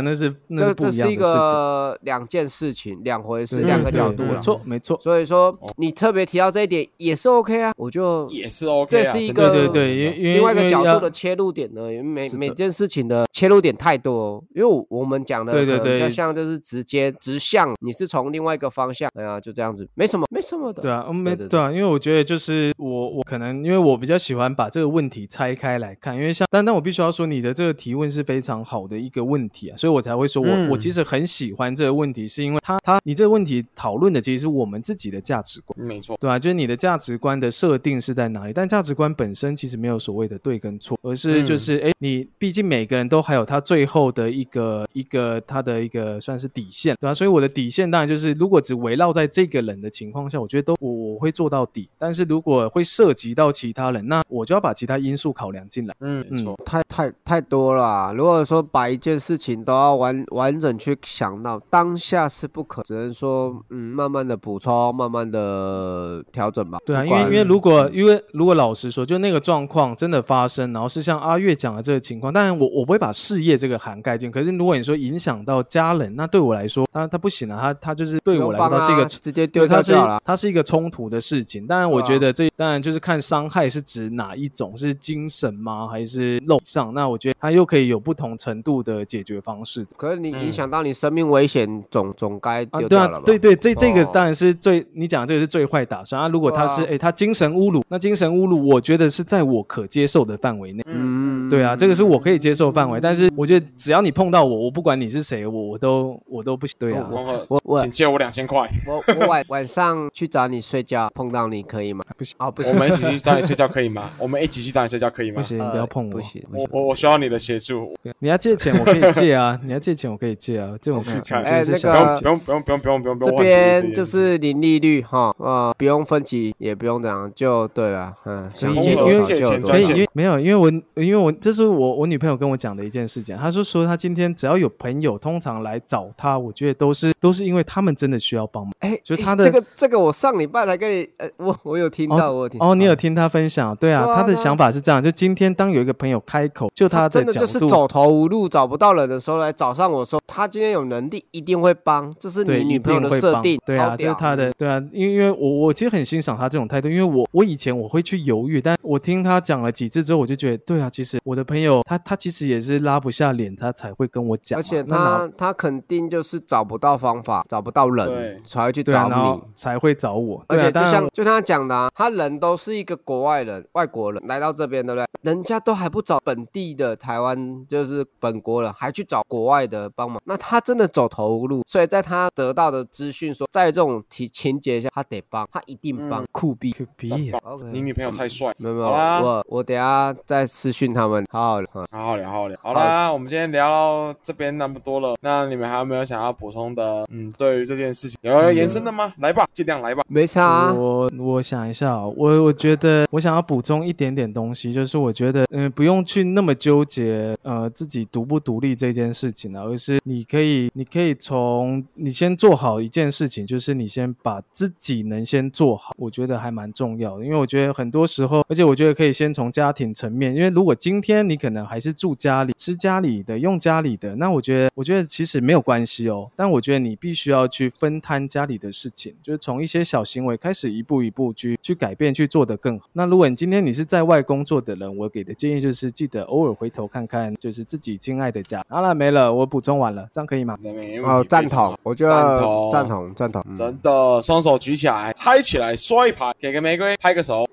那是那这这是一。个两件事情，两回事，两个角度啦。没错没错。所以说你特别提到这一点也是 OK 啊，我就也是 OK 啊。这是一个对对对，因为因另外一个角度的切入点呢，因为每每件事情的切入点太多哦，因为我我们讲的对对对像就是直接直向，你是从另外一个方向，哎呀，就这样子，没什么没什么的。对啊，嗯没对啊，因为我觉得就是我我可能因为我比较喜欢把这个问题拆开来看，因为像但但我必须要说你的这个提问是非常好的一个问题啊，所以我才会说我、我嗯其实很喜欢这个问题，是因为他他你这个问题讨论的其实是我们自己的价值观。没错。对啊，就是你的价值观的设定是在哪里？但价值观本身其实没有所谓的对跟错，而是就嗯是哎、诶你毕竟每个人都还有他最后的一个一个他的一个算是底线，对啊，所以我的底线当然就是，如果只围绕在这个人的情况下，我觉得都我我会做到底。但是如果会涉及到其他人，那我就要把其他因素考量进来。嗯，没错。太太太多了啊、如果说把一件事情都要完完整去想到当下是不可，只能说嗯，慢慢的补充，慢慢的调整吧。对啊，因为因为如果因为如果老实说，就那个状况真的发生，然后是像阿月讲的这个情况，当然我我不会把事业这个涵盖进，可是如果你说影响到家人，那对我来说，他他不行啊，他他就是对我来说，是一个啊直接，丢掉了。它是一个冲突的事情。当然，我对啊觉得这当然就是看伤害是指哪一种，是精神吗，还是肉上？那我觉得它又可以有不同程度的解决方式。可是你影嗯响到你生命危险，总总该啊，对啊丢掉了吧？，对对，这这个哦当然是最你讲的这个是最坏打算啊。如果他是哎他精神侮辱，那精神侮辱，我觉得是在我可接受的范围内。嗯，对啊，这个是我可以接受范围，但是我觉得只要你碰到我，我不管你是谁，我我都我都不行。对啊，光我我，请借我两千块，我我晚晚上去找你睡觉，碰到你可以吗？不行哦，不行我，们一起去找你睡觉可以吗？我们一起去找你睡觉可以吗不？行，呃不要碰我不。行，不我行。我我需要你的协助，你要借钱，我可以借啊。你要借钱，我可以借啊。这种事情，哎那个小不用不用不用不用不用不用，这边就是零利率哈，呃，不用分期，也不用这样，就对了，嗯，想红借多额借少就有多可以，钱专线少因为没有，因为我因为我这是我我女朋友跟我讲的一件事情，她说说她今天只要有朋友通常来找她，我觉得都是都是因为他们真的需要帮忙。哎，就她的哎这个这个我上礼拜来跟你，呃，我 我有听到，我有听哦，你有听他分享？对啊，对啊她的想法是这样，就今天当有一个朋友开口，就他的真的角度，就是走投无路、找不到人的时候来找上我说，他今天有能力一定会帮，这是你女朋友的设定，对啊，这是他的，对啊，因为因为我我其实很欣赏他这种态度，因为我我以前我会去犹豫，但我听他讲了几次之后，我就觉得，对啊，其实我的朋友他他其实也是拉不下脸，他才会跟我讲嘛，而且他他肯定就是找不到方法，找不到人才会去找你。才会找我，而且就像就像他讲的、啊，他人都是一个国外人、外国人来到这边，对不对？人家都还不找本地的台湾，就是本国人，还去找国外的帮忙，那他真的走投无路。所以在他得到的资讯说，在这种情情节下，他得帮，他一定帮，嗯酷毙。可比赞棒 OK，你女朋友太帅，没有，好啦我我等下再私讯他们，好好聊。嗯好好聊，好好聊。好啦，我们今天聊到这边那么多了，那你们还有没有想要补充的？嗯，对于这件事情有要延伸的吗？来吧，尽量来吧。没差、啊，我我想一下哦，我我觉得我想要补充一点点东西，就是我觉得嗯、不用去那么纠结呃自己独不独立这件事情啊，而是你可以你可以从你先做好一件事情，就是你先把自己能先做好，我觉得还蛮重要的，因为我觉得很多时候，而且我觉得可以先从家庭层面，因为如果今天你可能还是住家里，吃家里的，用家里的，那我觉得我觉得其实没有关系哦，但我觉得你必须要去分摊家里的事情，就是从一些小行为开始，一步一步去去改变去做得得更好。那如果你今天你是在外工作的人，我给的建议就是记得偶尔回头看看，就是自己亲爱的家。好了，没了，我补充完了，这样可以吗？哦，赞同，我觉得赞同赞同赞同，嗯真的，双手举起来，嗨起来，刷一排，给个玫瑰，拍个手。